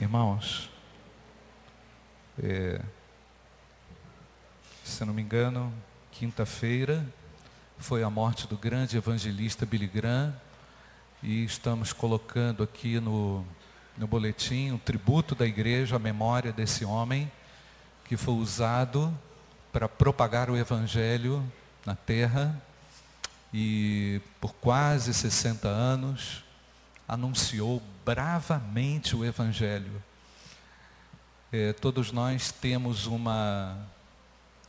Irmãos, é, se não me engano, quinta-feira foi a morte do grande evangelista Billy Graham e estamos colocando aqui no, no boletim um tributo da igreja à memória desse homem que foi usado para propagar o evangelho na terra e por quase 60 anos anunciou bravamente o Evangelho. É, todos nós temos uma,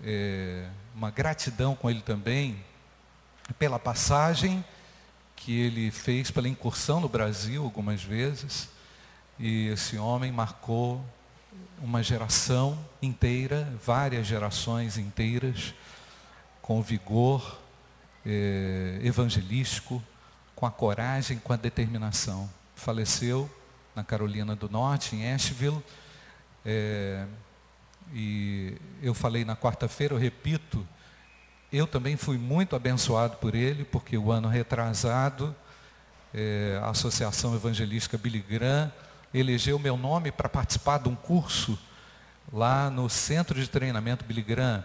é, uma gratidão com ele também pela passagem que ele fez pela incursão no Brasil algumas vezes. E esse homem marcou uma geração inteira, várias gerações inteiras, com vigor é, evangelístico, com a coragem, com a determinação. Faleceu na Carolina do Norte, em Asheville. É, e eu falei na quarta-feira, eu repito, eu também fui muito abençoado por ele, porque o ano retrasado, é, a Associação Evangelística Billy Graham elegeu meu nome para participar de um curso lá no Centro de Treinamento Billy Graham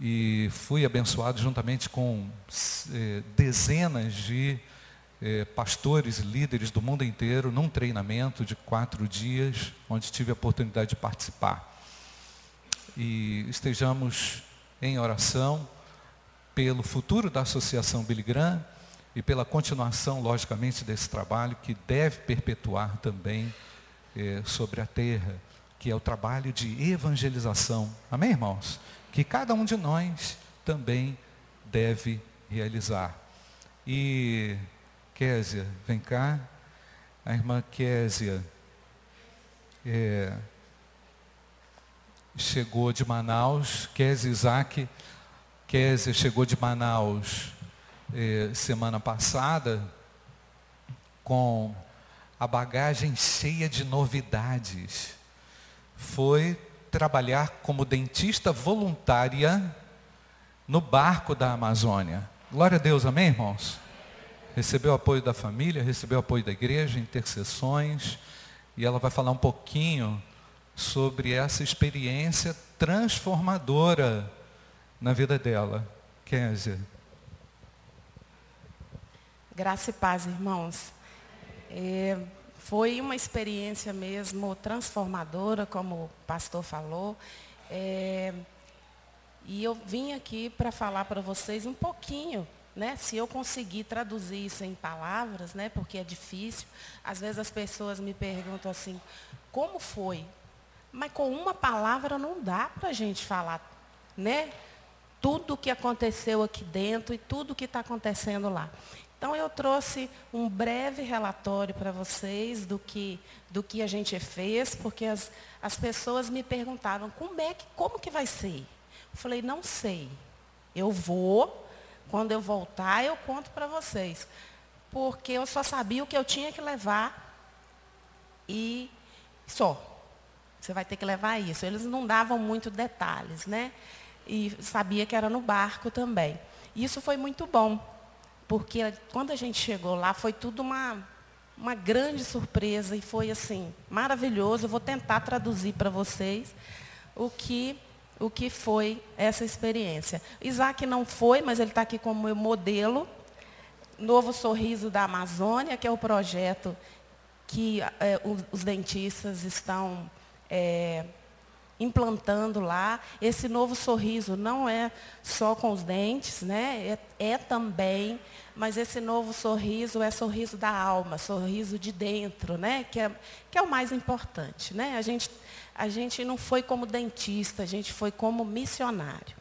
e fui abençoado juntamente com eh, dezenas de eh, pastores e líderes do mundo inteiro num treinamento de quatro dias, onde tive a oportunidade de participar. E estejamos em oração pelo futuro da Associação Billy Graham e pela continuação, logicamente, desse trabalho que deve perpetuar também eh, sobre a terra, que é o trabalho de evangelização. Amém, irmãos? que cada um de nós também deve realizar. E Késia, vem cá, a irmã Késia é, chegou de Manaus, Késia Isaac, Késia chegou de Manaus é, semana passada com a bagagem cheia de novidades. Foi trabalhar como dentista voluntária no barco da Amazônia. Glória a Deus, amém, irmãos? Recebeu apoio da família, recebeu apoio da igreja, intercessões, e ela vai falar um pouquinho sobre essa experiência transformadora na vida dela. Kézia. Graça e paz, irmãos. É, foi uma experiência mesmo transformadora, como o pastor falou. É, e eu vim aqui para falar para vocês um pouquinho, né? Se eu conseguir traduzir isso em palavras, né? Porque é difícil. Às vezes as pessoas me perguntam assim, como foi? Mas com uma palavra não dá para a gente falar, né? Tudo o que aconteceu aqui dentro e tudo o que está acontecendo lá. Então eu trouxe um breve relatório para vocês do que, do que a gente fez, porque as, as pessoas me perguntavam, como é que, como que vai ser? Eu falei, não sei. Eu vou, quando eu voltar, eu conto para vocês. Porque eu só sabia o que eu tinha que levar e só. Você vai ter que levar isso. Eles não davam muito detalhes, né? E sabia que era no barco também. Isso foi muito bom porque quando a gente chegou lá foi tudo uma, uma grande surpresa e foi assim, maravilhoso. Eu vou tentar traduzir para vocês o que, o que foi essa experiência. Isaac não foi, mas ele está aqui como meu modelo. Novo Sorriso da Amazônia, que é o projeto que é, os, dentistas estão é, implantando lá. Esse novo sorriso não é só com os dentes, né? é, é também mas esse novo sorriso é sorriso da alma, sorriso de dentro, né? que, é, que é o mais importante. Né? A, gente, a gente não foi como dentista, a gente foi como missionário.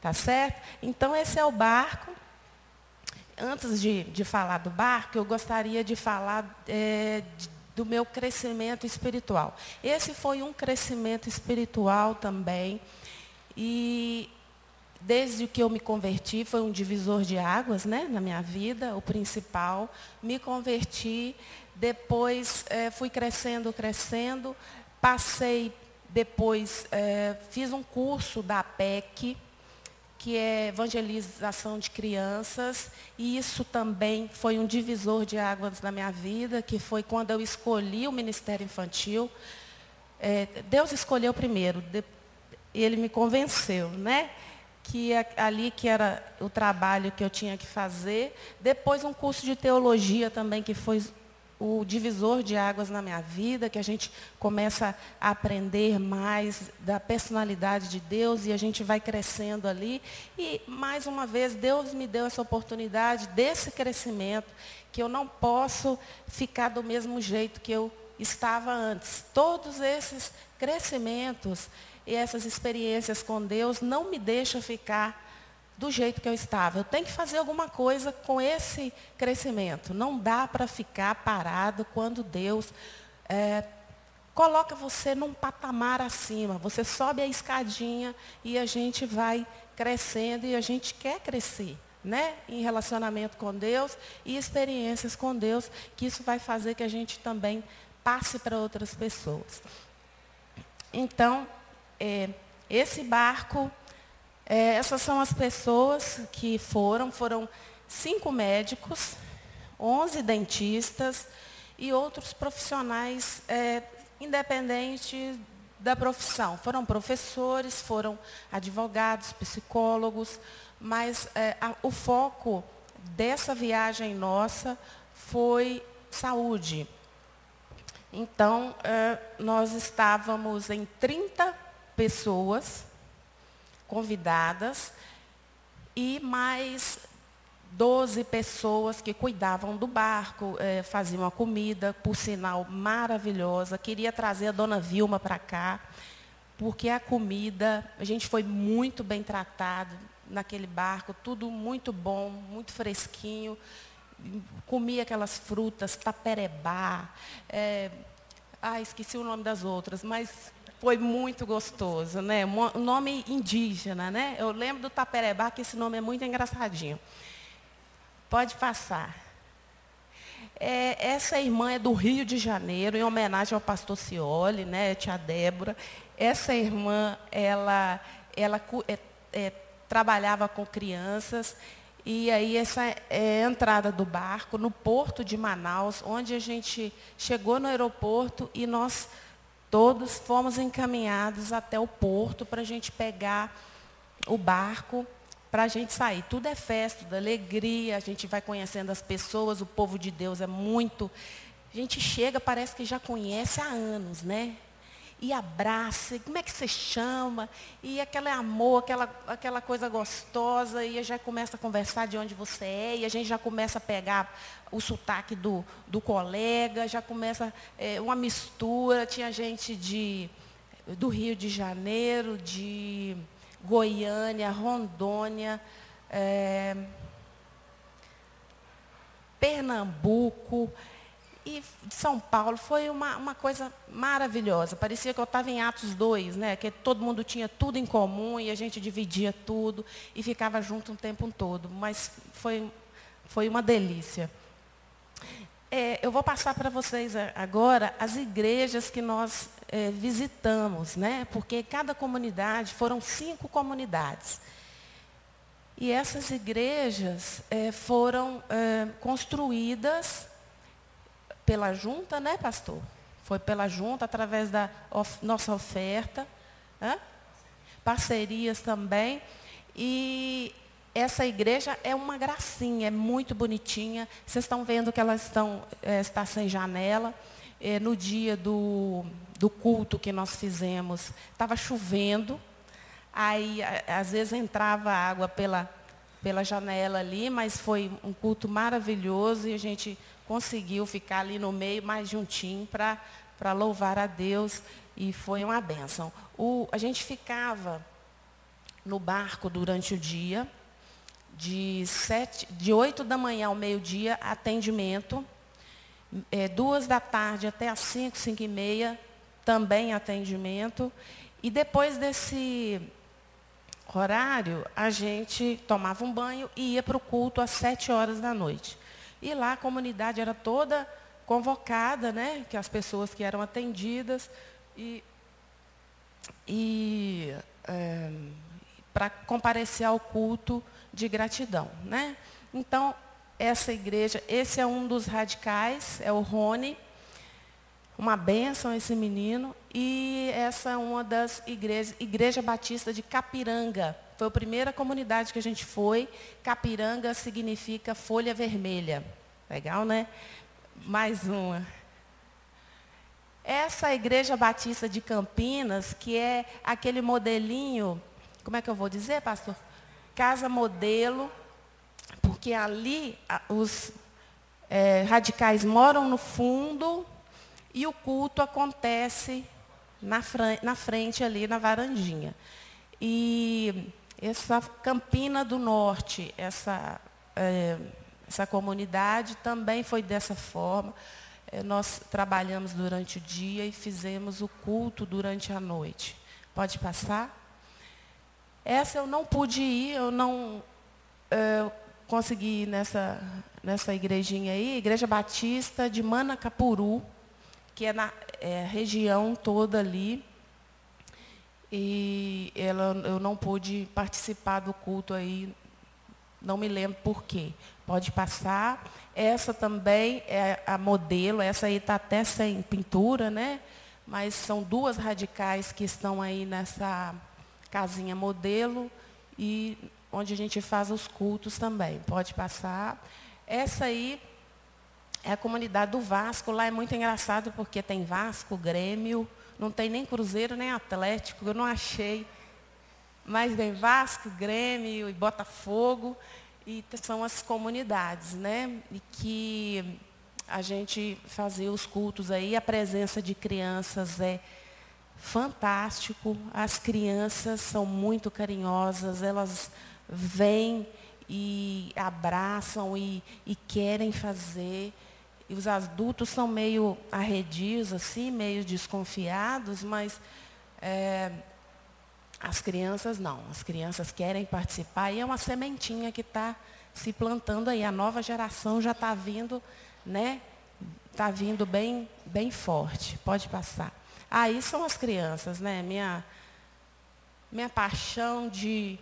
Tá certo? Então, esse é o barco. Antes de, de falar do barco, eu gostaria de falar é, de, do meu crescimento espiritual. Esse foi um crescimento espiritual também. E desde que eu me converti, foi um divisor de águas né, na minha vida, o principal. Me converti, depois é, fui crescendo, crescendo, passei, depois é, fiz um curso da PEC, que é evangelização de crianças, e isso também foi um divisor de águas na minha vida, que foi quando eu escolhi o Ministério Infantil. É, Deus escolheu primeiro, de, ele me convenceu, né? Que ali que era o trabalho que eu tinha que fazer. Depois um curso de teologia também, que foi o divisor de águas na minha vida, que a gente começa a aprender mais da personalidade de Deus e a gente vai crescendo ali. E, mais uma vez, Deus me deu essa oportunidade desse crescimento, que eu não posso ficar do mesmo jeito que eu estava antes. Todos esses crescimentos e essas experiências com Deus não me deixam ficar do jeito que eu estava. Eu tenho que fazer alguma coisa com esse crescimento. Não dá para ficar parado quando Deus é, coloca você num patamar acima. Você sobe a escadinha e a gente vai crescendo e a gente quer crescer. Né? em relacionamento com Deus e experiências com Deus, que isso vai fazer que a gente também passe para outras pessoas. Então, é, esse barco é, essas são as pessoas que foram, foram cinco médicos, onze dentistas e outros profissionais é, independentes da profissão. Foram professores, foram advogados, psicólogos, mas é, a, o foco dessa viagem nossa foi saúde. Então, é, nós estávamos em 30 pessoas convidadas e mais 12 pessoas que cuidavam do barco, eh, faziam a comida, por sinal maravilhosa. Queria trazer a dona Vilma para cá, porque a comida, a gente foi muito bem tratado naquele barco, tudo muito bom, muito fresquinho. Comia aquelas frutas, taperebá. Eh, ah, esqueci o nome das outras, mas foi muito gostoso, né? Um nome indígena, né? Eu lembro do Taperebá, que esse nome é muito engraçadinho. Pode passar. É, essa irmã é do Rio de Janeiro, em homenagem ao pastor Cioli, né, tia Débora. Essa irmã, ela, ela é, é, trabalhava com crianças, e aí essa é a entrada do barco no porto de Manaus, onde a gente chegou no aeroporto e nós Todos fomos encaminhados até o porto para a gente pegar o barco para a gente sair. Tudo é festa, tudo é alegria, a gente vai conhecendo as pessoas, o povo de Deus é muito. A gente chega, parece que já conhece há anos, né? E abraça, como é que você chama? E aquele amor, aquela, aquela coisa gostosa, e já começa a conversar de onde você é, e a gente já começa a pegar o sotaque do, do colega, já começa é, uma mistura. Tinha gente de, do Rio de Janeiro, de Goiânia, Rondônia, é, Pernambuco e São Paulo foi uma, uma coisa maravilhosa. Parecia que eu estava em Atos 2, né? que todo mundo tinha tudo em comum e a gente dividia tudo e ficava junto um tempo todo. Mas foi, foi uma delícia. É, eu vou passar para vocês agora as igrejas que nós é, visitamos, né? porque cada comunidade, foram cinco comunidades. E essas igrejas é, foram é, construídas pela junta, né, pastor? Foi pela junta, através da of, nossa oferta. Hã? Parcerias também. E essa igreja é uma gracinha, é muito bonitinha. Vocês estão vendo que ela estão, é, está sem janela. É, no dia do, do culto que nós fizemos, estava chovendo. Aí, às vezes, entrava água pela, pela janela ali, mas foi um culto maravilhoso e a gente conseguiu ficar ali no meio mais juntinho para louvar a Deus e foi uma bênção. O, a gente ficava no barco durante o dia, de, sete, de 8 da manhã ao meio-dia, atendimento, é, duas da tarde até as 5, 5 e meia, também atendimento. E depois desse horário, a gente tomava um banho e ia para o culto às 7 horas da noite. E lá a comunidade era toda convocada, né? Que as pessoas que eram atendidas. E, e é, para comparecer ao culto de gratidão. Né? Então, essa igreja, esse é um dos radicais, é o Rony, uma bênção esse menino, e essa é uma das igrejas, Igreja Batista de Capiranga. Foi a primeira comunidade que a gente foi. Capiranga significa folha vermelha. Legal, né? Mais uma. Essa Igreja Batista de Campinas, que é aquele modelinho, como é que eu vou dizer, pastor? Casa modelo, porque ali os é, radicais moram no fundo e o culto acontece na, na frente ali, na varandinha. E essa Campina do Norte, essa, é, essa comunidade também foi dessa forma. Eh, nós trabalhamos durante o dia e fizemos o culto durante a noite. Pode passar? Essa eu não pude ir, eu não é, consegui ir nessa, nessa igrejinha aí, Igreja Batista de Manacapuru, que é na é, região toda ali. E ela, eu não pude participar do culto aí, não me lembro por quê. Pode passar. Essa também é a modelo, essa aí está até sem pintura, né? Mas são duas radicais que estão aí nessa casinha modelo e onde a gente faz os cultos também. Pode passar. Essa aí é a comunidade do Vasco. Lá é muito engraçado porque tem Vasco, Grêmio, não tem nem Cruzeiro nem Atlético, eu não achei. Mas tem Vasco, Grêmio e Botafogo. E são as comunidades, né? E que a gente fazia os cultos aí, a presença de crianças é fantástico. As crianças são muito carinhosas, elas vêm e abraçam e, e querem fazer. E os adultos são meio arredios, assim, meio desconfiados, mas é, as crianças não, as crianças querem participar e é uma sementinha que está se plantando aí. A nova geração já está vindo, né? Está vindo bem, bem forte. Pode passar. Aí são as crianças, né? Minha, minha paixão de,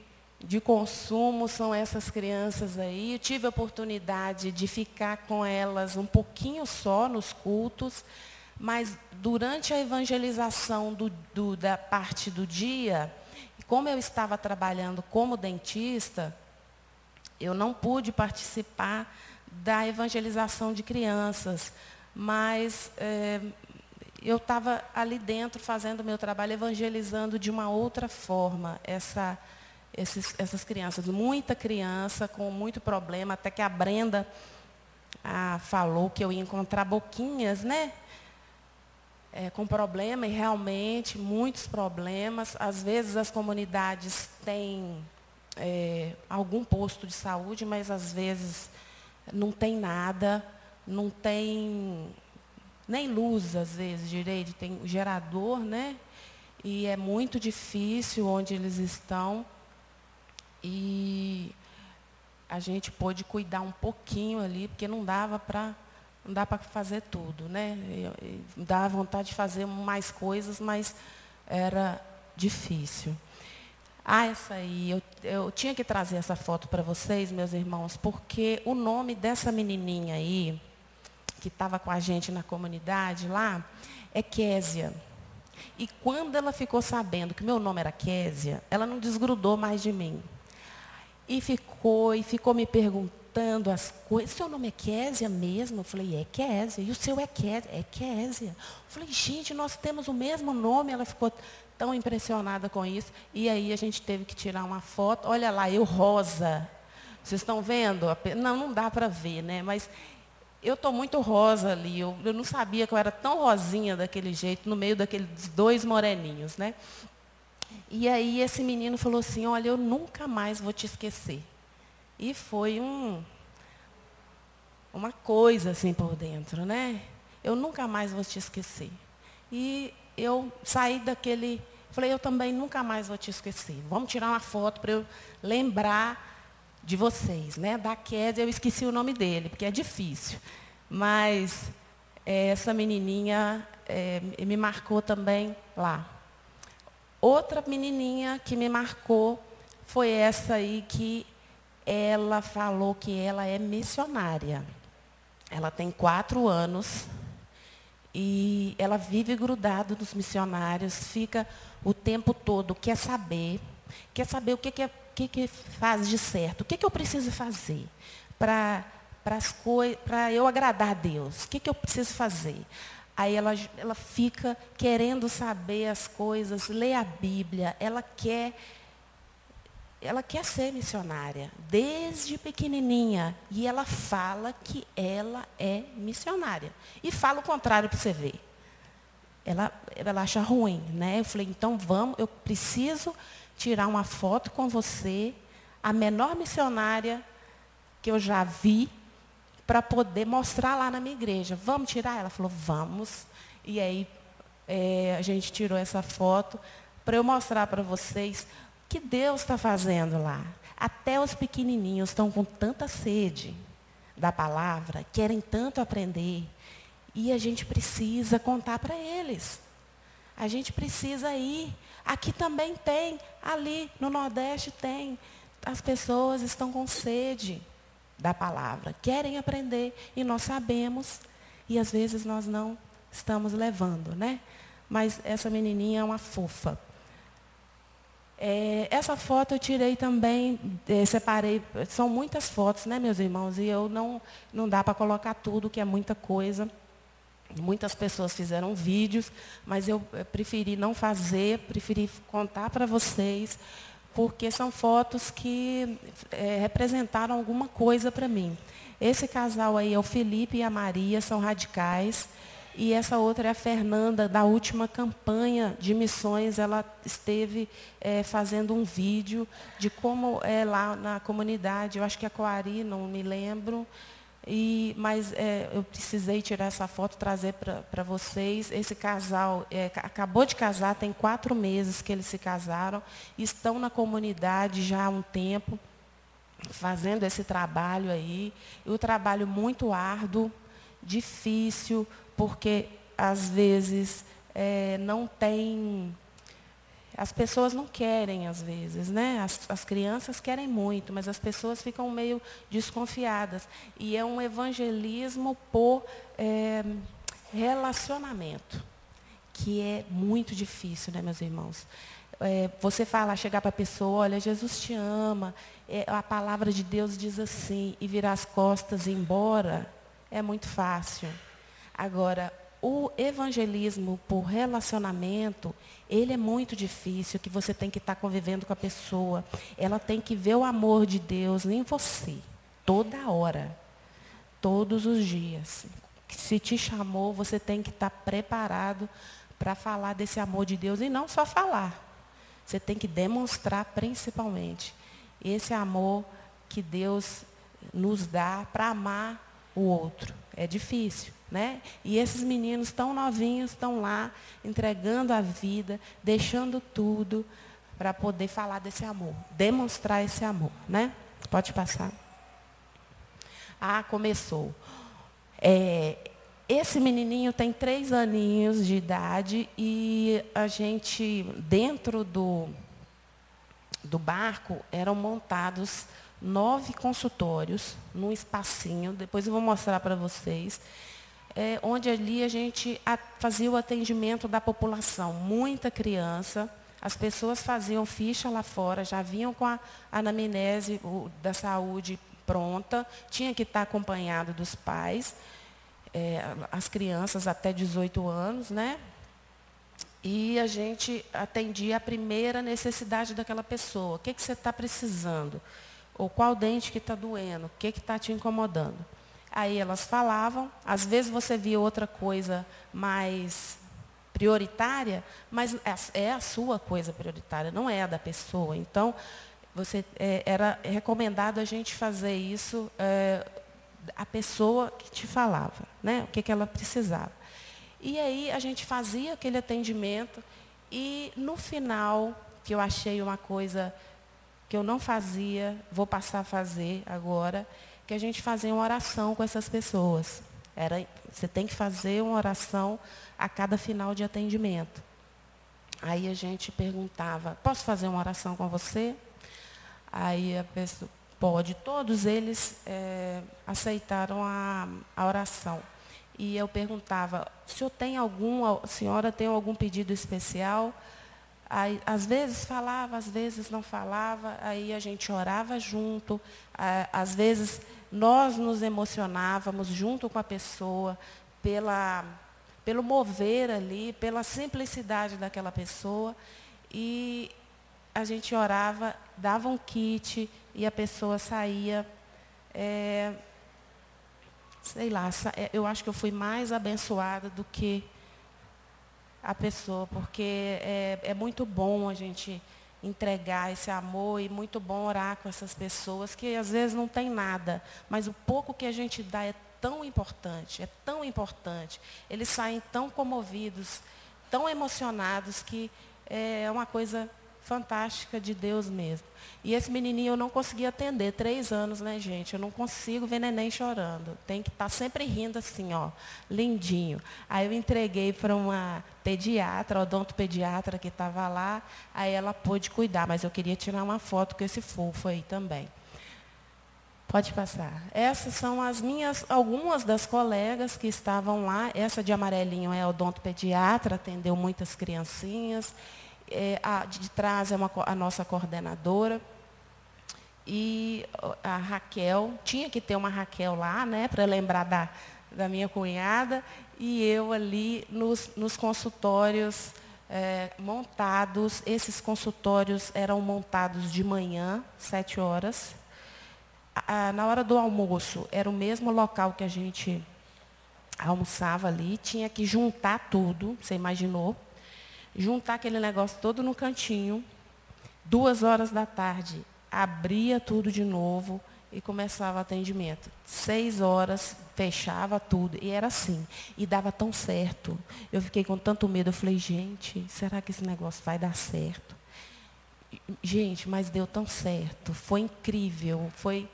de consumo são essas crianças aí. Eu tive a oportunidade de ficar com elas um pouquinho só nos cultos, mas durante a evangelização do, do, da parte do dia, como eu estava trabalhando como dentista, eu não pude participar da evangelização de crianças, mas é, eu estava ali dentro fazendo o meu trabalho, evangelizando de uma outra forma essa, esses, essas crianças. Muita criança com muito problema, até que a Brenda ah, falou que eu ia encontrar boquinhas, né? é, com problema, e realmente muitos problemas. Às vezes as comunidades têm é, algum posto de saúde, mas às vezes não tem nada, não tem nem luz, às vezes, direito, tem gerador, né? E é muito difícil onde eles estão. E a gente pôde cuidar um pouquinho ali, porque não dava para não dá para fazer tudo, né? Dá vontade de fazer mais coisas, mas era difícil. Ah, essa aí, eu, eu tinha que trazer essa foto para vocês, meus irmãos, porque o nome dessa menininha aí, que estava com a gente na comunidade lá, é Késia. E quando ela ficou sabendo que meu nome era Késia, ela não desgrudou mais de mim. E ficou, e ficou me perguntando as coisas. Seu nome é Késia mesmo? Eu falei, é Késia. E o seu é Késia? É Késia. Eu falei, gente, nós temos o mesmo nome. Ela ficou tão impressionada com isso. E aí a gente teve que tirar uma foto. Olha lá, eu rosa. Vocês estão vendo? Não, não dá para ver, né? Mas eu estou muito rosa ali. Eu, eu não sabia que eu era tão rosinha daquele jeito, no meio daqueles dois moreninhos, né? E aí esse menino falou assim, olha, eu nunca mais vou te esquecer. E foi um, uma coisa assim por dentro, né? Eu nunca mais vou te esquecer. E eu saí daquele. Falei, eu também nunca mais vou te esquecer. Vamos tirar uma foto para eu lembrar de vocês, né? Da Kézia, eu esqueci o nome dele, porque é difícil. Mas é, essa menininha é, me marcou também lá. Outra menininha que me marcou foi essa aí que ela falou que ela é missionária. Ela tem quatro anos e ela vive grudada nos missionários, fica o tempo todo, quer saber, quer saber o que, que, é, que, que faz de certo, o que, que eu preciso fazer para para eu agradar a Deus, o que, que eu preciso fazer? Aí ela, ela fica querendo saber as coisas, lê a Bíblia, ela quer ela quer ser missionária desde pequenininha e ela fala que ela é missionária e fala o contrário para você ver. Ela, ela acha ruim, né? Eu falei, então vamos, eu preciso tirar uma foto com você, a menor missionária que eu já vi, para poder mostrar lá na minha igreja. Vamos tirar? Ela falou, vamos. E aí é, a gente tirou essa foto para eu mostrar para vocês que Deus está fazendo lá. Até os pequenininhos estão com tanta sede da palavra, querem tanto aprender. E a gente precisa contar para eles. A gente precisa ir. Aqui também tem, ali no Nordeste tem. As pessoas estão com sede da palavra, querem aprender e nós sabemos e às vezes nós não estamos levando, né? Mas essa menininha é uma fofa. É, essa foto eu tirei também, é, separei, são muitas fotos, né, meus irmãos? E eu não, não dá para colocar tudo, que é muita coisa. Muitas pessoas fizeram vídeos, mas eu preferi não fazer, preferi contar para vocês, porque são fotos que é, representaram alguma coisa para mim. Esse casal aí é o Felipe e a Maria, são radicais. E essa outra é a Fernanda, da última campanha de missões, ela esteve é, fazendo um vídeo de como é lá na comunidade, eu acho que é Coari, não me lembro, e, mas é, eu precisei tirar essa foto, trazer para vocês. Esse casal é, acabou de casar, tem quatro meses que eles se casaram, estão na comunidade já há um tempo, fazendo esse trabalho aí. E o trabalho muito árduo, difícil, porque às vezes é, não tem. As pessoas não querem, às vezes, né? As, as, crianças querem muito, mas as pessoas ficam meio desconfiadas. E é um evangelismo por é, relacionamento, que é muito difícil, né, meus irmãos? É, você fala, chegar para a pessoa, olha, Jesus te ama, é, a palavra de Deus diz assim, e virar as costas e ir embora, é muito fácil. Agora, o evangelismo por relacionamento, ele é muito difícil, que você tem que estar convivendo com a pessoa. Ela tem que ver o amor de Deus em você, toda hora, todos os dias. Se te chamou, você tem que estar preparado para falar desse amor de Deus e não só falar. Você tem que demonstrar principalmente esse amor que Deus nos dá para amar o outro. É difícil. Né? E esses meninos tão novinhos estão lá entregando a vida, deixando tudo para poder falar desse amor, demonstrar esse amor, né? Pode passar. Ah, começou. É, esse menininho tem três aninhos de idade e a gente, dentro do, do barco, eram montados nove consultórios num espacinho. Depois eu vou mostrar para vocês é, onde ali a gente fazia o atendimento da população. Muita criança, as pessoas faziam ficha lá fora, já vinham com a anamnese da saúde pronta, tinha que estar acompanhado dos pais, é, as crianças até 18 anos, né? E a gente atendia a primeira necessidade daquela pessoa. O que, que você está precisando? Ou qual dente que está doendo? O que está te incomodando? Aí elas falavam, às vezes você via outra coisa mais prioritária, mas é, é a sua coisa prioritária, não é a da pessoa. Então, você, é, era recomendado a gente fazer isso é, a pessoa que te falava, né? o que, que ela precisava. E aí a gente fazia aquele atendimento e no final, que eu achei uma coisa que eu não fazia, vou passar a fazer agora, que a gente fazia uma oração com essas pessoas. Era, você tem que fazer uma oração a cada final de atendimento. Aí a gente perguntava, posso fazer uma oração com você? Aí a pessoa pode, todos eles é, aceitaram a, a oração. E eu perguntava, o senhor tem algum, a senhora tem algum pedido especial? Aí, às vezes falava, às vezes não falava, aí a gente orava junto, às vezes nós nos emocionávamos junto com a pessoa pela, pelo mover ali, pela simplicidade daquela pessoa. E a gente orava, dava um kit e a pessoa saía. É, sei lá, é, eu acho que eu fui mais abençoada do que a pessoa, porque é, é muito bom a gente entregar esse amor e muito bom orar com essas pessoas que às vezes não tem nada, mas o pouco que a gente dá é tão importante, é tão importante. Eles saem tão comovidos, tão emocionados que é uma coisa fantástica de Deus mesmo. E esse menininho eu não consegui atender, três anos, né, gente? Eu não consigo ver neném chorando. Tem que estar tá sempre rindo assim, ó, lindinho. Aí eu entreguei para uma pediatra, odontopediatra que estava lá, aí ela pôde cuidar, mas eu queria tirar uma foto com esse fofo aí também. Pode passar. Essas são as minhas, algumas das colegas que estavam lá. Essa de amarelinho é odontopediatra, atendeu muitas criancinhas. É, a de trás é uma, a nossa coordenadora. E a Raquel, tinha que ter uma Raquel lá, né, para lembrar da, da minha cunhada, e eu ali nos, nos consultórios é, montados. Esses consultórios eram montados de manhã, sete horas. A, na hora do almoço, era o mesmo local que a gente almoçava ali, tinha que juntar tudo, você imaginou? Juntar aquele negócio todo no cantinho, duas horas da tarde, abria tudo de novo e começava o atendimento. Seis horas, fechava tudo. E era assim. E dava tão certo. Eu fiquei com tanto medo. Eu falei, gente, será que esse negócio vai dar certo? Gente, mas deu tão certo. Foi incrível. Foi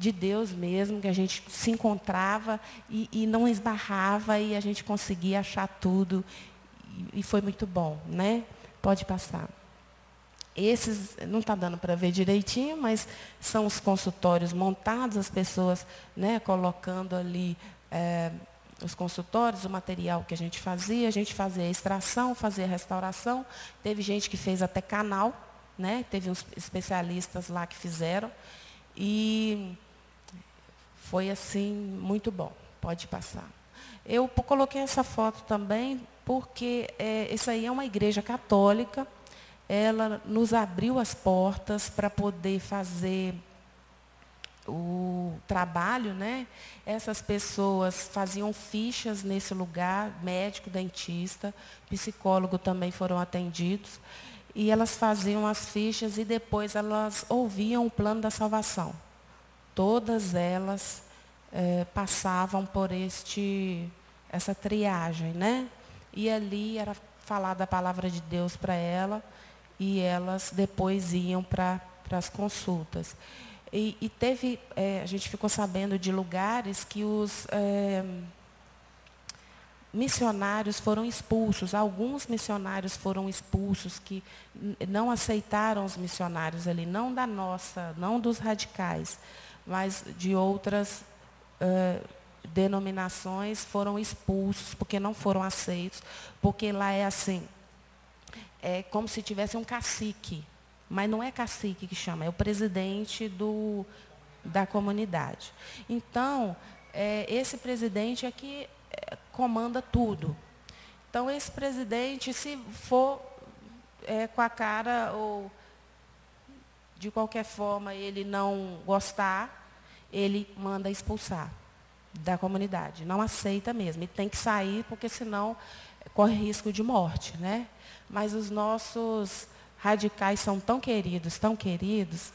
de Deus mesmo, que a gente se encontrava e, e não esbarrava e a gente conseguia achar tudo e foi muito bom, né? Pode passar. Esses, não está dando para ver direitinho, mas são os consultórios montados, as pessoas né, colocando ali é, os consultórios, o material que a gente fazia, a gente fazia extração, fazia restauração. Teve gente que fez até canal, né? teve uns especialistas lá que fizeram. E foi assim, muito bom. Pode passar. Eu coloquei essa foto também porque é, isso aí é uma igreja católica, ela nos abriu as portas para poder fazer o trabalho, né? Essas pessoas faziam fichas nesse lugar, médico, dentista, psicólogo também foram atendidos, e elas faziam as fichas e depois elas ouviam o plano da salvação. Todas elas é, passavam por este essa triagem, né? E ali era falada a palavra de Deus para ela e elas depois iam para as consultas. E, e teve, é, a gente ficou sabendo de lugares que os é, missionários foram expulsos. Alguns missionários foram expulsos que não aceitaram os missionários ali, não da nossa, não dos radicais, mas de outras é, denominações foram expulsos porque não foram aceitos, porque lá é assim, é como se tivesse um cacique, mas não é cacique que chama, é o presidente do, da comunidade. Então, é, esse presidente é que é, comanda tudo. Então, esse presidente, se for é, com a cara ou de qualquer forma ele não gostar, ele manda expulsar da comunidade. Não aceita mesmo. E tem que sair, porque senão corre risco de morte. Né? Mas os nossos radicais são tão queridos, tão queridos,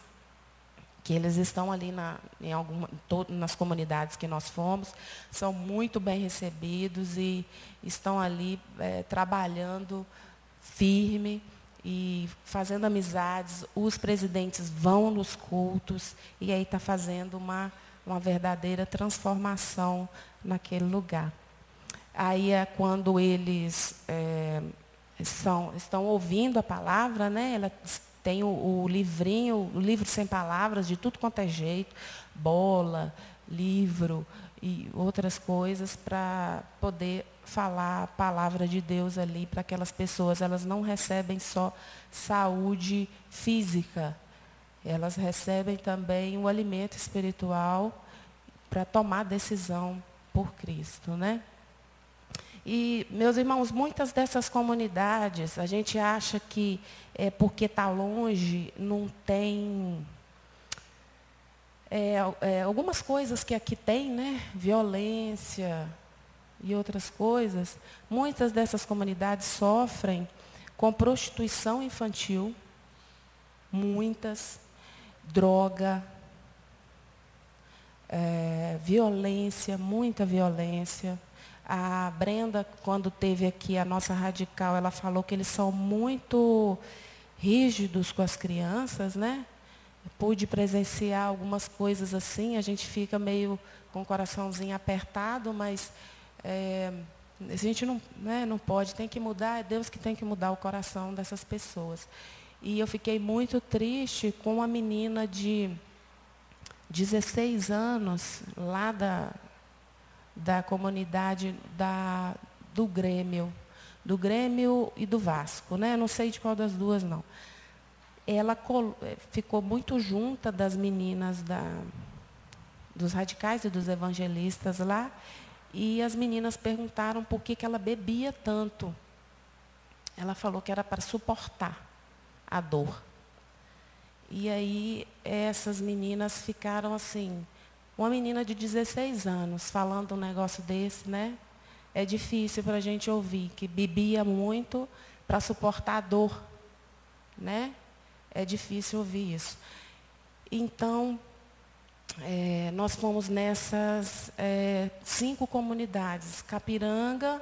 que eles estão ali na, em alguma, nas comunidades que nós fomos, são muito bem recebidos e estão ali é, trabalhando firme e fazendo amizades. Os presidentes vão nos cultos e aí está fazendo uma uma verdadeira transformação naquele lugar. Aí é quando eles é, são, estão ouvindo a palavra, né? Ela tem o, o livrinho, o livro sem palavras, de tudo quanto é jeito, bola, livro e outras coisas para poder falar a palavra de Deus ali para aquelas pessoas. Elas não recebem só saúde física, elas recebem também o alimento espiritual para tomar decisão por Cristo, né? E, meus irmãos, muitas dessas comunidades, a gente acha que é porque está longe, não tem é, é, algumas coisas que aqui tem, né? Violência e outras coisas. Muitas dessas comunidades sofrem com prostituição infantil, muitas, droga, é, violência, muita violência. A Brenda, quando teve aqui a nossa radical, ela falou que eles são muito rígidos com as crianças, né? Pude presenciar algumas coisas assim, a gente fica meio com o coraçãozinho apertado, mas é, a gente não, né, não pode, tem que mudar, é Deus que tem que mudar o coração dessas pessoas. E eu fiquei muito triste com uma menina de 16 anos, lá da, da comunidade da, do Grêmio, do Grêmio e do Vasco, né? Não sei de qual das duas não. Ela ficou muito junta das meninas da, dos radicais e dos evangelistas lá, e as meninas perguntaram por que, que ela bebia tanto. Ela falou que era para suportar a dor. E aí essas meninas ficaram assim, uma menina de 16 anos falando um negócio desse, né? É difícil para a gente ouvir, que bebia muito para suportar a dor, né? É difícil ouvir isso. Então, é, nós fomos nessas é, cinco comunidades, Capiranga,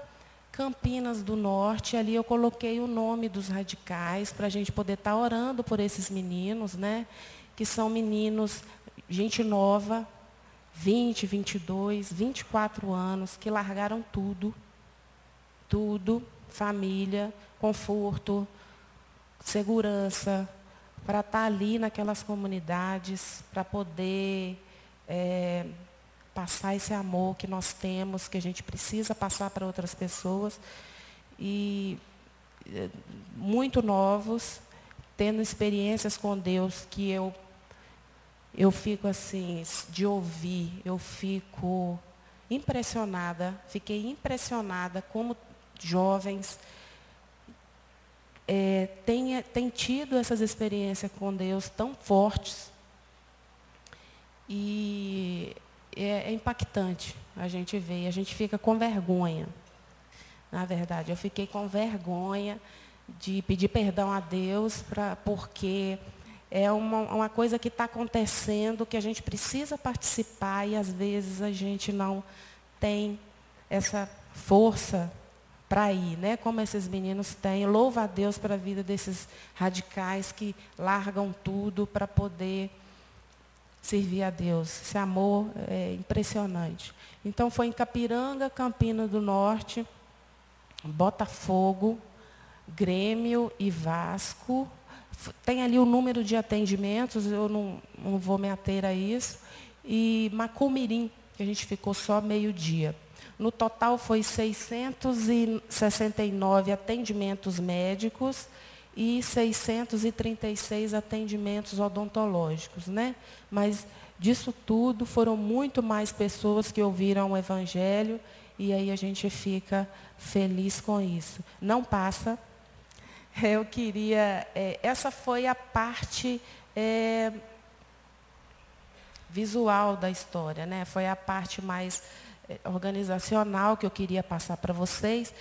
Campinas do Norte, ali eu coloquei o nome dos radicais para a gente poder estar tá orando por esses meninos, né? Que são meninos, gente nova, 20, 22, 24 anos, que largaram tudo, tudo, família, conforto, segurança, para estar tá ali naquelas comunidades, para poder é, passar esse amor que nós temos, que a gente precisa passar para outras pessoas. E é, muito novos, tendo experiências com Deus que eu eu fico assim, de ouvir, eu fico impressionada, fiquei impressionada como jovens é, têm, têm tido essas experiências com Deus tão fortes. E é, é impactante a gente ver, a gente fica com vergonha. Na verdade, eu fiquei com vergonha de pedir perdão a Deus pra, porque é uma, uma coisa que está acontecendo, que a gente precisa participar e às vezes a gente não tem essa força para ir, né? Como esses meninos têm. Louva a Deus para a vida desses radicais que largam tudo para poder servir a Deus. Esse amor é impressionante. Então foi em Capiranga, Campina do Norte, Botafogo, Grêmio e Vasco, tem ali o número de atendimentos, eu não, não vou me ater a isso. E Macumirim, que a gente ficou só meio-dia. No total foi 669 atendimentos médicos e 636 atendimentos odontológicos, né? Mas disso tudo foram muito mais pessoas que ouviram o evangelho e aí a gente fica feliz com isso. Não passa eu queria. É, essa foi a parte é, visual da história, né? Foi a parte mais é, organizacional que eu queria passar para vocês.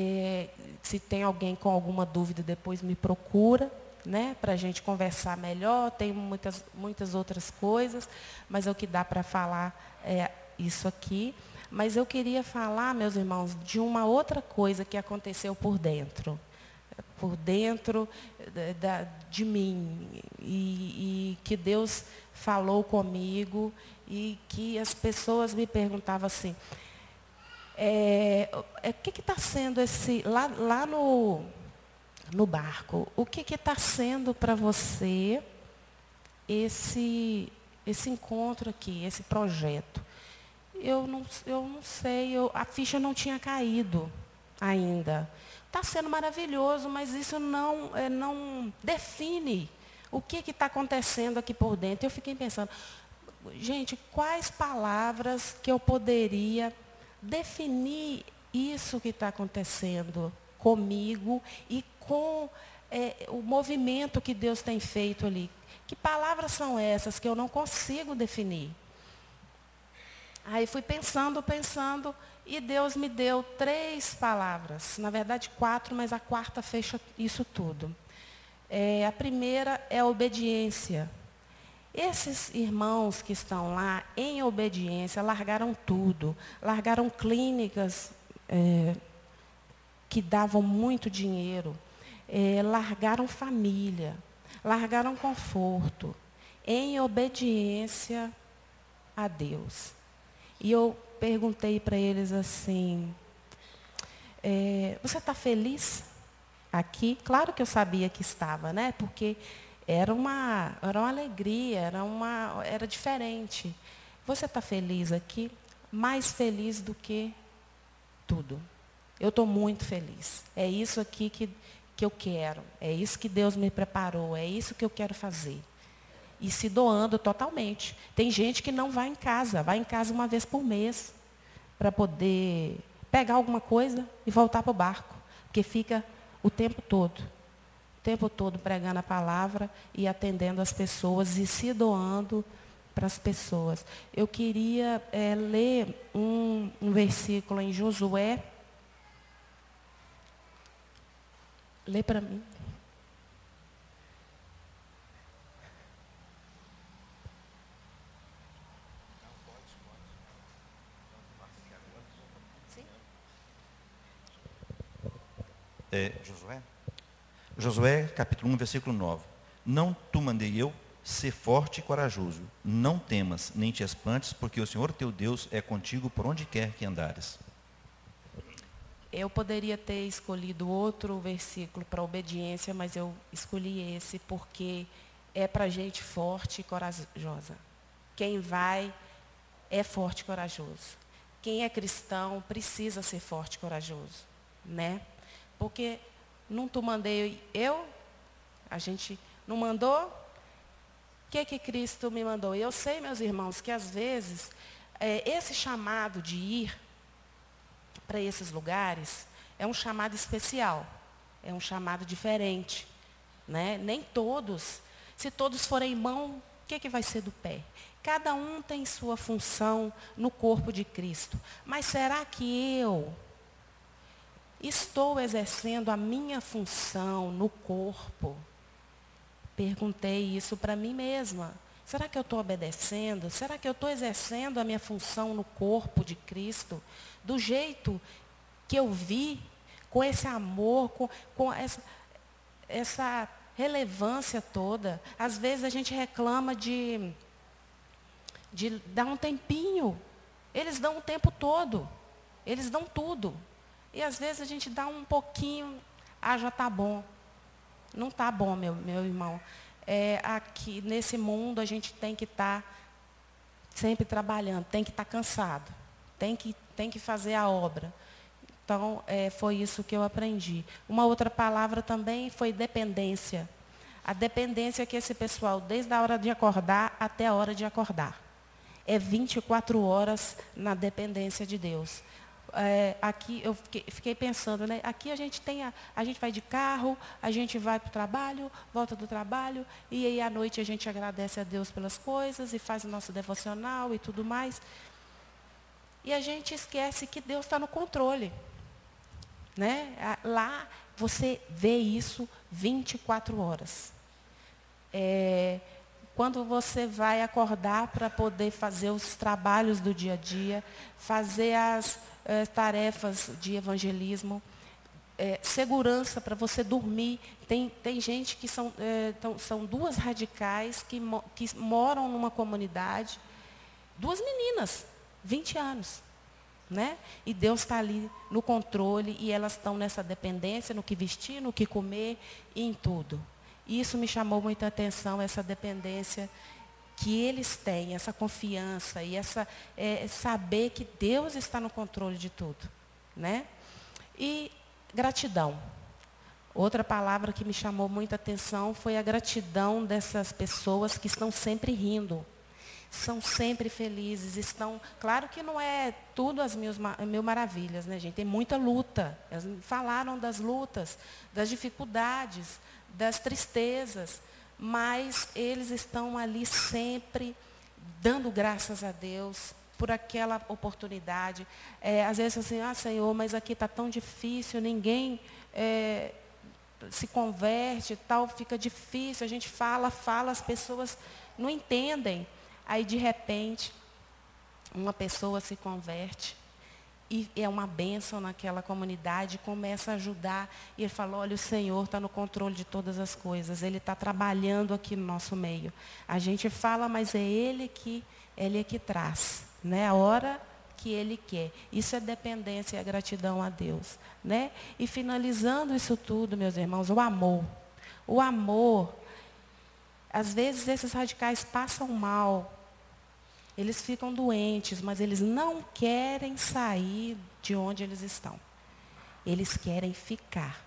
É, se tem alguém com alguma dúvida, depois me procura, né? Para a gente conversar melhor. Tem muitas, muitas outras coisas, mas é o que dá para falar é isso aqui. Mas eu queria falar, meus irmãos, de uma outra coisa que aconteceu por dentro por dentro da, de mim e, e, que Deus falou comigo e que as pessoas me perguntavam assim, é, é, o que está sendo esse, lá, lá no no barco. O que está sendo para você esse, esse encontro aqui, esse projeto? Eu não, eu não sei, eu, a ficha não tinha caído ainda. Está sendo maravilhoso, mas isso não, é, não define o que está acontecendo aqui por dentro. Eu fiquei pensando, gente, quais palavras que eu poderia definir isso que está acontecendo comigo e com é, o movimento que Deus tem feito ali. Que palavras são essas que eu não consigo definir? Aí fui pensando, pensando, e Deus me deu três palavras. Na verdade, quatro, mas a quarta fecha isso tudo. É, a primeira é a obediência. Esses irmãos que estão lá em obediência largaram tudo, largaram clínicas é, que davam muito dinheiro, é, largaram família, largaram conforto, em obediência a Deus. E eu perguntei para eles assim: é, você está feliz aqui? Claro que eu sabia que estava, né? Porque era uma, era uma alegria, era, uma, era diferente. Você está feliz aqui? Mais feliz do que tudo. Eu estou muito feliz. É isso aqui que, que eu quero. É isso que Deus me preparou. É isso que eu quero fazer. E se doando totalmente. Tem gente que não vai em casa, vai em casa uma vez por mês para poder pegar alguma coisa e voltar para o barco. Porque fica o tempo todo tempo todo pregando a palavra e atendendo as pessoas e se doando para as pessoas. Eu queria é, ler um, um versículo em Josué. Lê para mim. É, Josué? Josué, capítulo 1, versículo 9. Não tu mandei eu, ser forte e corajoso. Não temas, nem te espantes, porque o Senhor teu Deus é contigo por onde quer que andares. Eu poderia ter escolhido outro versículo para obediência, mas eu escolhi esse porque é para gente forte e corajosa. Quem vai é forte e corajoso. Quem é cristão precisa ser forte e corajoso, né? Porque não tu mandei eu? A gente não mandou? O que que Cristo me mandou? Eu sei, meus irmãos, que às vezes é, esse chamado de ir para esses lugares é um chamado especial, é um chamado diferente. Né? Nem todos, se todos forem mão, o que, que vai ser do pé? Cada um tem sua função no corpo de Cristo. Mas será que eu, Estou exercendo a minha função no corpo? Perguntei isso para mim mesma. Será que eu estou obedecendo? Será que eu estou exercendo a minha função no corpo de Cristo do jeito que eu vi, com esse amor, com, com essa, essa relevância toda? Às vezes a gente reclama de, de dar um tempinho. Eles dão o tempo todo. Eles dão tudo. E às vezes a gente dá um pouquinho, ah, já está bom. Não está bom, meu, meu irmão. É, aqui, nesse mundo, a gente tem que estar tá sempre trabalhando, tem que estar tá cansado, tem que, tem que fazer a obra. Então, é, foi isso que eu aprendi. Uma outra palavra também foi dependência. A dependência que esse pessoal, desde a hora de acordar até a hora de acordar. É 24 horas na dependência de Deus é, aqui eu fiquei, fiquei, pensando, né? Aqui a gente tem a, a gente vai de carro, a gente vai para o trabalho, volta do trabalho, e aí à noite a gente agradece a Deus pelas coisas e faz o nosso devocional e tudo mais. E a gente esquece que Deus está no controle. Né? Lá você vê isso 24 horas. É, quando você vai acordar para poder fazer os trabalhos do dia a dia, fazer as é, tarefas de evangelismo, é, segurança para você dormir. Tem, tem gente que são, é, tão, são duas radicais que, que moram numa comunidade, duas meninas, 20 anos. Né? E Deus está ali no controle e elas estão nessa dependência, no que vestir, no que comer e em tudo. Isso me chamou muita atenção, essa dependência que eles têm, essa confiança e essa é, saber que Deus está no controle de tudo. Né? E gratidão. Outra palavra que me chamou muita atenção foi a gratidão dessas pessoas que estão sempre rindo. São sempre felizes, estão. Claro que não é tudo as mil, mil maravilhas, né, gente? Tem muita luta. Elas falaram das lutas, das dificuldades, das tristezas, mas eles estão ali sempre dando graças a Deus por aquela oportunidade. É, às vezes assim, ah Senhor, mas aqui está tão difícil, ninguém é, se converte, tal, fica difícil, a gente fala, fala, as pessoas não entendem. Aí de repente, uma pessoa se converte e é uma bênção naquela comunidade, começa a ajudar. E ele fala, olha, o Senhor está no controle de todas as coisas, Ele está trabalhando aqui no nosso meio. A gente fala, mas é Ele que, Ele é que traz. Né? A hora que Ele quer. Isso é dependência e a gratidão a Deus. Né? E finalizando isso tudo, meus irmãos, o amor. O amor, às vezes esses radicais passam mal, eles ficam doentes, mas eles não querem sair de onde eles estão. Eles querem ficar.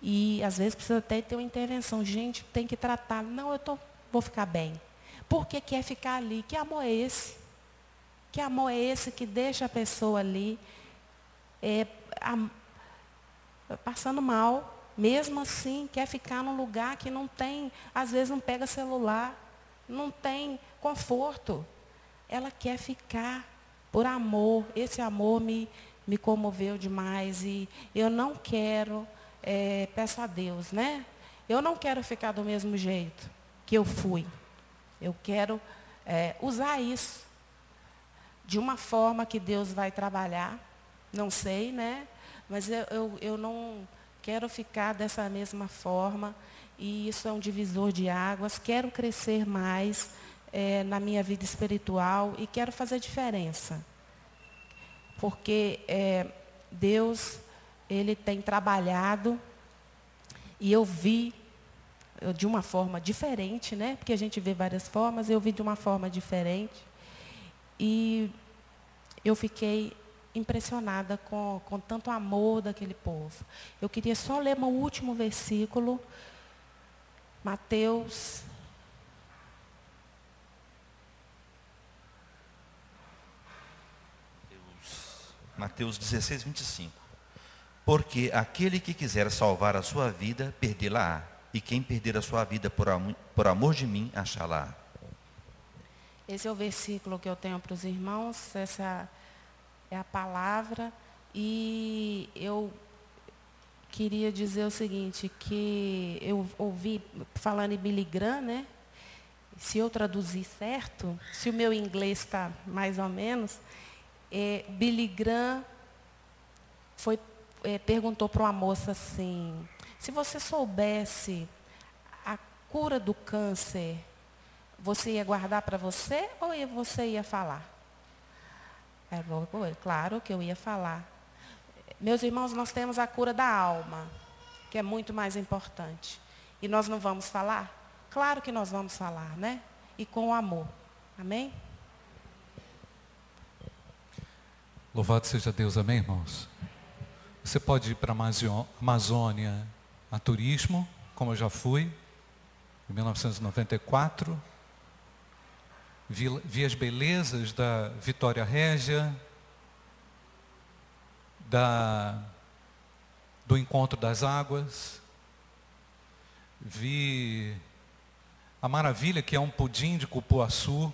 E às vezes precisa até ter uma intervenção. Gente, tem que tratar. Não, eu tô, vou ficar bem. Por que quer ficar ali? Que amor é esse? Que amor é esse que deixa a pessoa ali é, a, passando mal? Mesmo assim, quer ficar num lugar que não tem, às vezes não pega celular, não tem conforto. Ela quer ficar por amor. Esse amor me, me comoveu demais. E eu não quero, é, peço a Deus, né? Eu não quero ficar do mesmo jeito que eu fui. Eu quero é, usar isso de uma forma que Deus vai trabalhar, não sei, né? Mas eu, eu, eu não quero ficar dessa mesma forma, e isso é um divisor de águas. Quero crescer mais é, na minha vida espiritual e quero fazer diferença. Porque é, Deus, Ele tem trabalhado, e eu vi de uma forma diferente, né? Porque a gente vê várias formas, eu vi de uma forma diferente. E eu fiquei impressionada com, com tanto amor daquele povo. Eu queria só ler o último versículo, Mateus. Mateus 16, 25. Porque aquele que quiser salvar a sua vida, perdê-la-á. E quem perder a sua vida por, amor, por amor de mim, achá-la. Esse é o versículo que eu tenho para os irmãos, essa é a palavra. E eu queria dizer o seguinte, que eu ouvi falando em Billy Graham, né? Se eu traduzir certo, se o meu inglês está mais ou menos, é, Billy Graham foi, é, perguntou para uma moça assim, se você soubesse a cura do câncer você ia guardar para você ou você ia falar? Ela falou, claro que eu ia falar. Meus irmãos, nós temos a cura da alma, que é muito mais importante. E nós não vamos falar? Claro que nós vamos falar, né? E com amor. Amém? Louvado seja Deus, amém, irmãos? Você pode ir para a Amazônia a turismo, como eu já fui, em 1994 vi, vi as belezas da Vitória Régia, da, do encontro das águas, vi a maravilha que é um pudim de cupuaçu,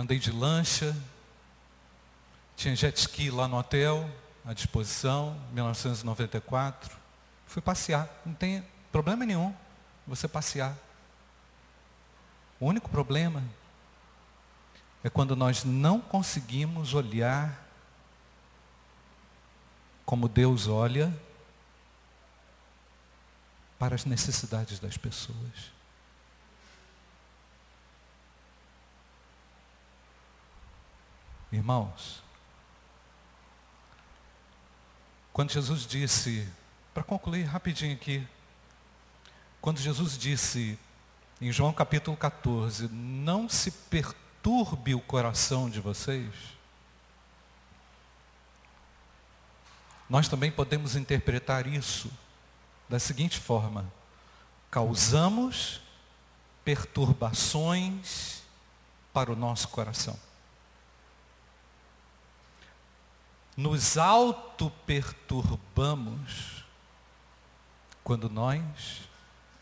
andei de lancha, tinha jet ski lá no hotel, à disposição, 1994. Fui passear, não tem problema nenhum você passear. O único problema é quando nós não conseguimos olhar como Deus olha para as necessidades das pessoas. Irmãos, quando Jesus disse, para concluir rapidinho aqui, quando Jesus disse em João capítulo 14, não se perturbe o coração de vocês, nós também podemos interpretar isso da seguinte forma: causamos perturbações para o nosso coração. Nos auto-perturbamos quando nós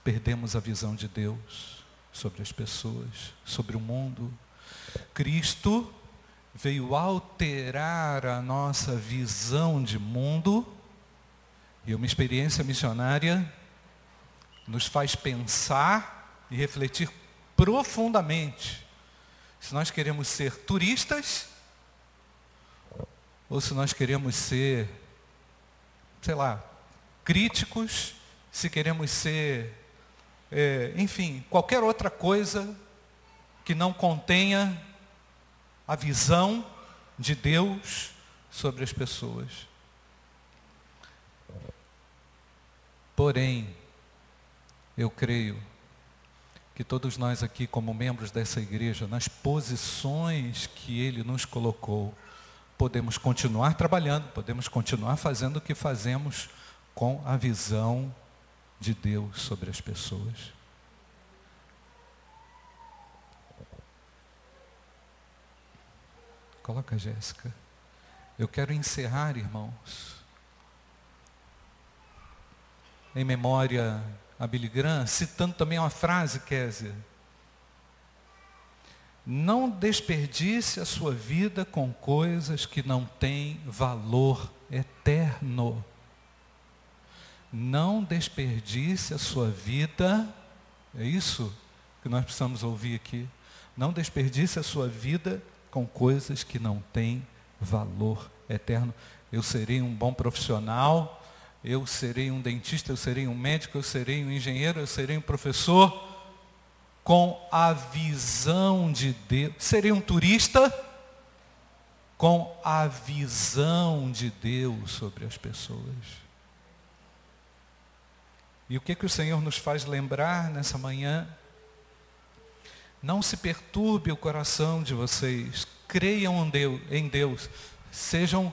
perdemos a visão de Deus sobre as pessoas, sobre o mundo. Cristo veio alterar a nossa visão de mundo e uma experiência missionária nos faz pensar e refletir profundamente se nós queremos ser turistas ou se nós queremos ser, sei lá, críticos, se queremos ser, é, enfim, qualquer outra coisa que não contenha a visão de Deus sobre as pessoas. Porém, eu creio que todos nós aqui, como membros dessa igreja, nas posições que Ele nos colocou, podemos continuar trabalhando, podemos continuar fazendo o que fazemos com a visão de Deus sobre as pessoas. Coloca, Jéssica. Eu quero encerrar, irmãos, em memória a Billy Graham, citando também uma frase, Kézia, não desperdice a sua vida com coisas que não têm valor eterno. Não desperdice a sua vida, é isso que nós precisamos ouvir aqui. Não desperdice a sua vida com coisas que não têm valor eterno. Eu serei um bom profissional, eu serei um dentista, eu serei um médico, eu serei um engenheiro, eu serei um professor com a visão de Deus. Seria um turista com a visão de Deus sobre as pessoas. E o que, que o Senhor nos faz lembrar nessa manhã? Não se perturbe o coração de vocês. Creiam em Deus. Sejam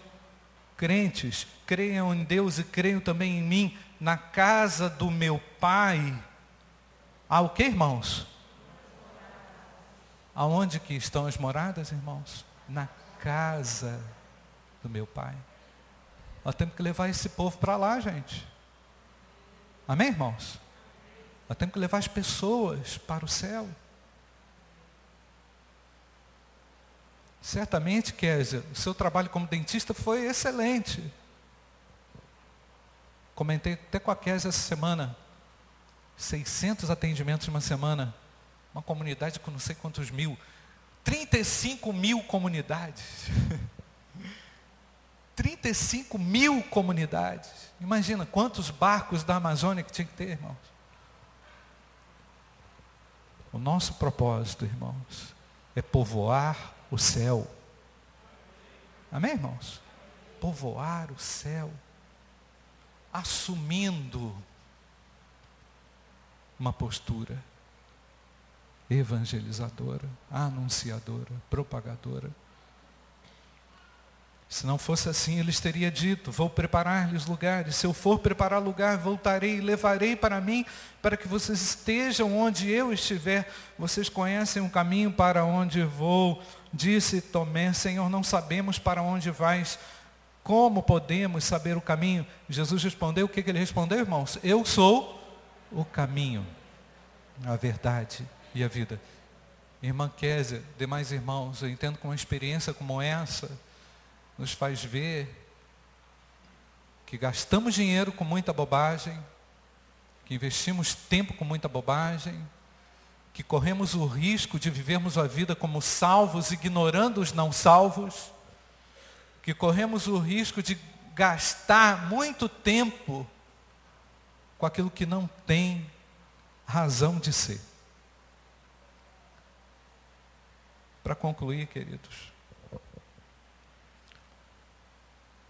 crentes. Creiam em Deus e creiam também em mim. Na casa do meu Pai. Há o que, irmãos? Aonde que estão as moradas, irmãos? Na casa do meu pai. Nós temos que levar esse povo para lá, gente. Amém, irmãos? Nós temos que levar as pessoas para o céu. Certamente, Kézia, o seu trabalho como dentista foi excelente. Comentei até com a Kézia essa semana. 600 atendimentos uma semana uma comunidade com não sei quantos mil, 35 mil comunidades. 35 mil comunidades. Imagina quantos barcos da Amazônia que tinha que ter, irmãos. O nosso propósito, irmãos, é povoar o céu. Amém, irmãos? Povoar o céu. Assumindo uma postura evangelizadora, anunciadora, propagadora. Se não fosse assim, eles teria dito: Vou preparar-lhes lugares. Se eu for preparar lugar, voltarei e levarei para mim, para que vocês estejam onde eu estiver. Vocês conhecem o caminho para onde vou. Disse Tomé: Senhor, não sabemos para onde vais. Como podemos saber o caminho? Jesus respondeu: O que, que ele respondeu, irmãos? Eu sou o caminho, a verdade e a vida. Irmã Kézia, demais irmãos, eu entendo que uma experiência como essa nos faz ver que gastamos dinheiro com muita bobagem, que investimos tempo com muita bobagem, que corremos o risco de vivermos a vida como salvos, ignorando os não salvos, que corremos o risco de gastar muito tempo com aquilo que não tem razão de ser. Para concluir, queridos,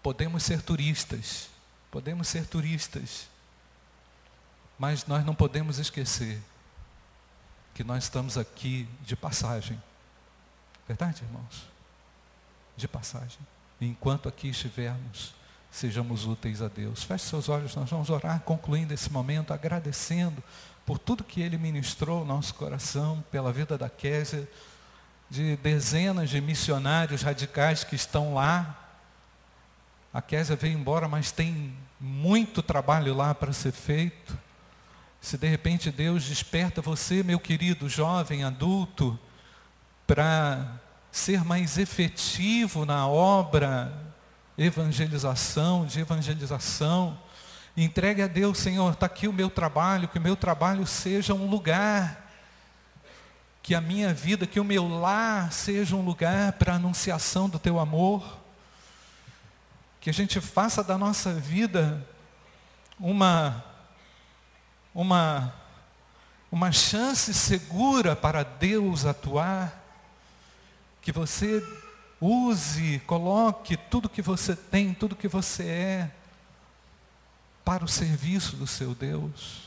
podemos ser turistas, podemos ser turistas, mas nós não podemos esquecer que nós estamos aqui de passagem. Verdade, irmãos? De passagem. E enquanto aqui estivermos, sejamos úteis a Deus. Feche seus olhos, nós vamos orar, concluindo esse momento, agradecendo por tudo que Ele ministrou no nosso coração, pela vida da Késia, de dezenas de missionários radicais que estão lá. A Késia veio embora, mas tem muito trabalho lá para ser feito. Se de repente Deus desperta você, meu querido jovem adulto, para ser mais efetivo na obra evangelização, de evangelização, entregue a Deus, Senhor, está aqui o meu trabalho, que o meu trabalho seja um lugar, que a minha vida, que o meu lar seja um lugar para a anunciação do teu amor, que a gente faça da nossa vida uma uma, uma chance segura para Deus atuar, que você use, coloque tudo que você tem, tudo que você é, para o serviço do seu Deus.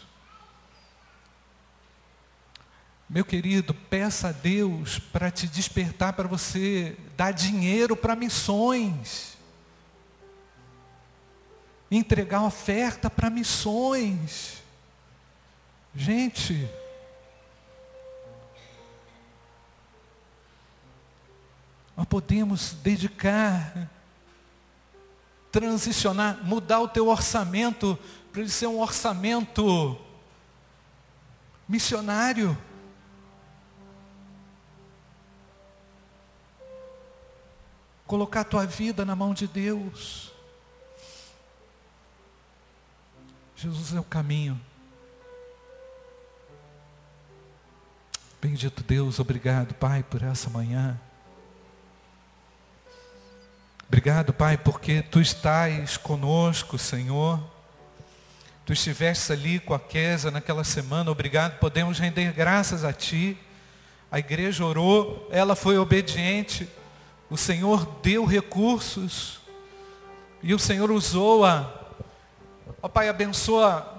Meu querido, peça a Deus para te despertar, para você dar dinheiro para missões. Entregar oferta para missões. Gente, nós podemos dedicar, transicionar, mudar o teu orçamento para ele ser um orçamento missionário. Colocar a tua vida na mão de Deus. Jesus é o caminho. Bendito Deus, obrigado, Pai, por essa manhã. Obrigado, Pai, porque Tu estás conosco, Senhor. Tu estiveste ali com a Quesa naquela semana, obrigado, podemos render graças a Ti. A igreja orou, ela foi obediente, o Senhor deu recursos, e o Senhor usou-a. Ó Pai, abençoa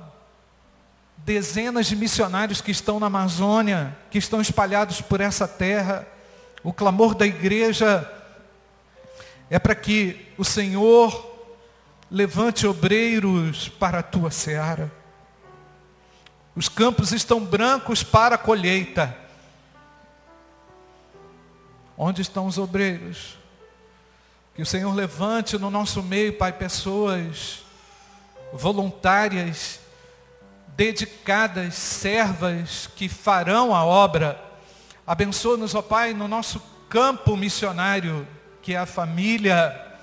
dezenas de missionários que estão na Amazônia, que estão espalhados por essa terra. O clamor da igreja é para que o Senhor levante obreiros para a tua seara. Os campos estão brancos para a colheita. Onde estão os obreiros? Que o Senhor levante no nosso meio, Pai, pessoas voluntárias dedicadas servas que farão a obra. Abençoa-nos, ó Pai, no nosso campo missionário, que é a família.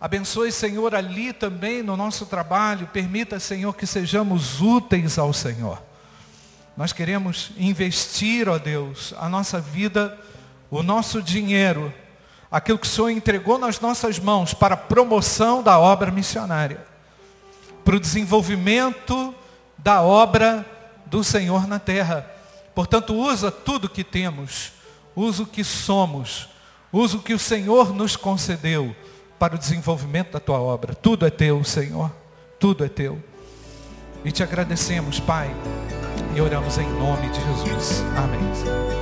Abençoe, Senhor, ali também no nosso trabalho. Permita, Senhor, que sejamos úteis ao Senhor. Nós queremos investir, ó Deus, a nossa vida, o nosso dinheiro, aquilo que o Senhor entregou nas nossas mãos para a promoção da obra missionária, para o desenvolvimento da obra do Senhor na terra. Portanto, usa tudo que temos, usa o que somos, usa o que o Senhor nos concedeu para o desenvolvimento da tua obra. Tudo é teu, Senhor. Tudo é teu. E te agradecemos, Pai, e oramos em nome de Jesus. Amém.